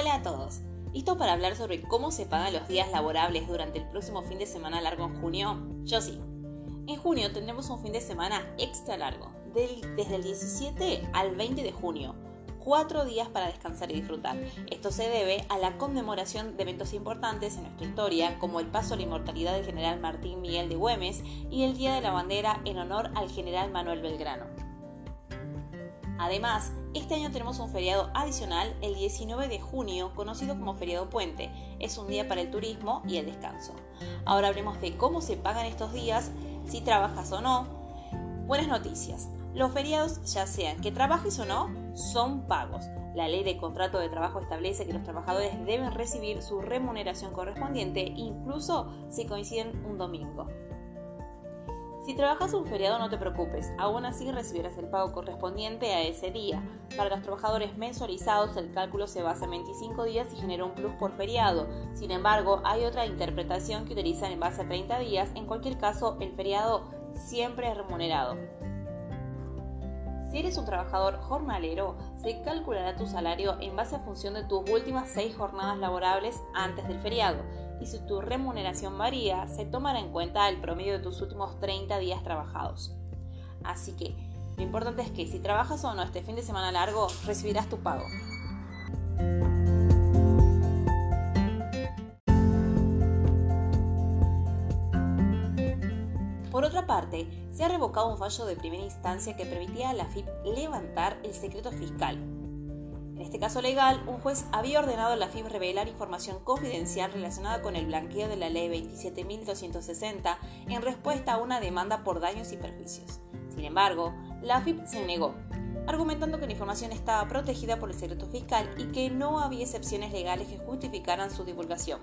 Hola a todos. ¿Listos para hablar sobre cómo se pagan los días laborables durante el próximo fin de semana largo en junio? Yo sí. En junio tendremos un fin de semana extra largo, desde el 17 al 20 de junio. Cuatro días para descansar y disfrutar. Esto se debe a la conmemoración de eventos importantes en nuestra historia, como el paso a la inmortalidad del general Martín Miguel de Güemes y el Día de la Bandera en honor al general Manuel Belgrano. Además, este año tenemos un feriado adicional el 19 de junio, conocido como feriado puente. Es un día para el turismo y el descanso. Ahora hablemos de cómo se pagan estos días, si trabajas o no. Buenas noticias. Los feriados, ya sean que trabajes o no, son pagos. La ley de contrato de trabajo establece que los trabajadores deben recibir su remuneración correspondiente, incluso si coinciden un domingo. Si trabajas un feriado no te preocupes, aún así recibirás el pago correspondiente a ese día. Para los trabajadores mensualizados el cálculo se basa en 25 días y genera un plus por feriado. Sin embargo, hay otra interpretación que utilizan en base a 30 días. En cualquier caso, el feriado siempre es remunerado. Si eres un trabajador jornalero, se calculará tu salario en base a función de tus últimas 6 jornadas laborables antes del feriado y si tu remuneración varía, se tomará en cuenta el promedio de tus últimos 30 días trabajados. Así que lo importante es que si trabajas o no este fin de semana largo, recibirás tu pago. Por otra parte, se ha revocado un fallo de primera instancia que permitía a la FIP levantar el secreto fiscal, en este caso legal, un juez había ordenado a la FIP revelar información confidencial relacionada con el blanqueo de la Ley 27.260 en respuesta a una demanda por daños y perjuicios. Sin embargo, la FIP se negó, argumentando que la información estaba protegida por el secreto fiscal y que no había excepciones legales que justificaran su divulgación.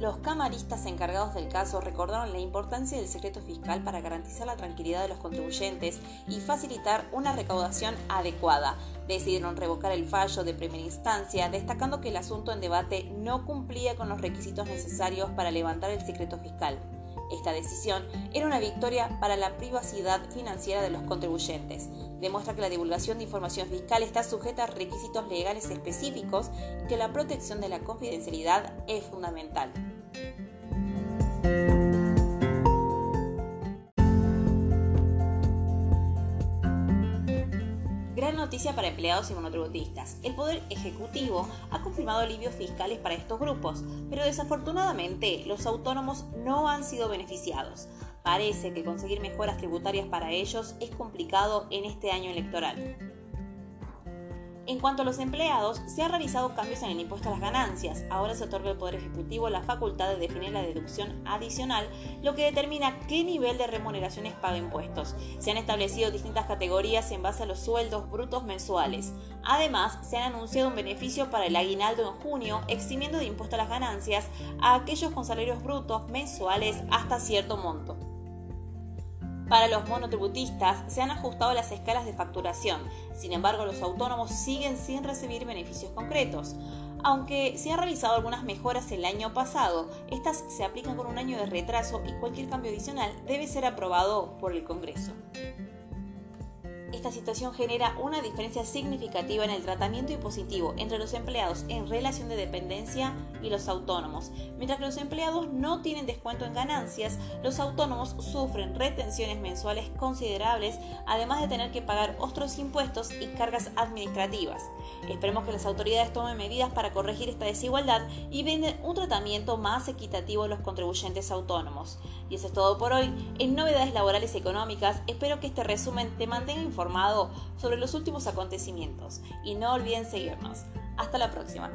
Los camaristas encargados del caso recordaron la importancia del secreto fiscal para garantizar la tranquilidad de los contribuyentes y facilitar una recaudación adecuada. Decidieron revocar el fallo de primera instancia, destacando que el asunto en debate no cumplía con los requisitos necesarios para levantar el secreto fiscal. Esta decisión era una victoria para la privacidad financiera de los contribuyentes. Demuestra que la divulgación de información fiscal está sujeta a requisitos legales específicos y que la protección de la confidencialidad es fundamental. Gran noticia para empleados y monotributistas. El Poder Ejecutivo ha confirmado alivios fiscales para estos grupos, pero desafortunadamente los autónomos no han sido beneficiados. Parece que conseguir mejoras tributarias para ellos es complicado en este año electoral. En cuanto a los empleados, se han realizado cambios en el impuesto a las ganancias. Ahora se otorga al Poder Ejecutivo la facultad de definir la deducción adicional, lo que determina qué nivel de remuneraciones paga impuestos. Se han establecido distintas categorías en base a los sueldos brutos mensuales. Además, se ha anunciado un beneficio para el aguinaldo en junio, eximiendo de impuesto a las ganancias a aquellos con salarios brutos mensuales hasta cierto monto. Para los monotributistas se han ajustado las escalas de facturación, sin embargo los autónomos siguen sin recibir beneficios concretos. Aunque se han realizado algunas mejoras el año pasado, estas se aplican con un año de retraso y cualquier cambio adicional debe ser aprobado por el Congreso. Esta situación genera una diferencia significativa en el tratamiento impositivo entre los empleados en relación de dependencia y los autónomos. Mientras que los empleados no tienen descuento en ganancias, los autónomos sufren retenciones mensuales considerables, además de tener que pagar otros impuestos y cargas administrativas. Esperemos que las autoridades tomen medidas para corregir esta desigualdad y brinden un tratamiento más equitativo a los contribuyentes autónomos. Y eso es todo por hoy. En Novedades Laborales y Económicas, espero que este resumen te mantenga informado sobre los últimos acontecimientos y no olviden seguirnos. Hasta la próxima.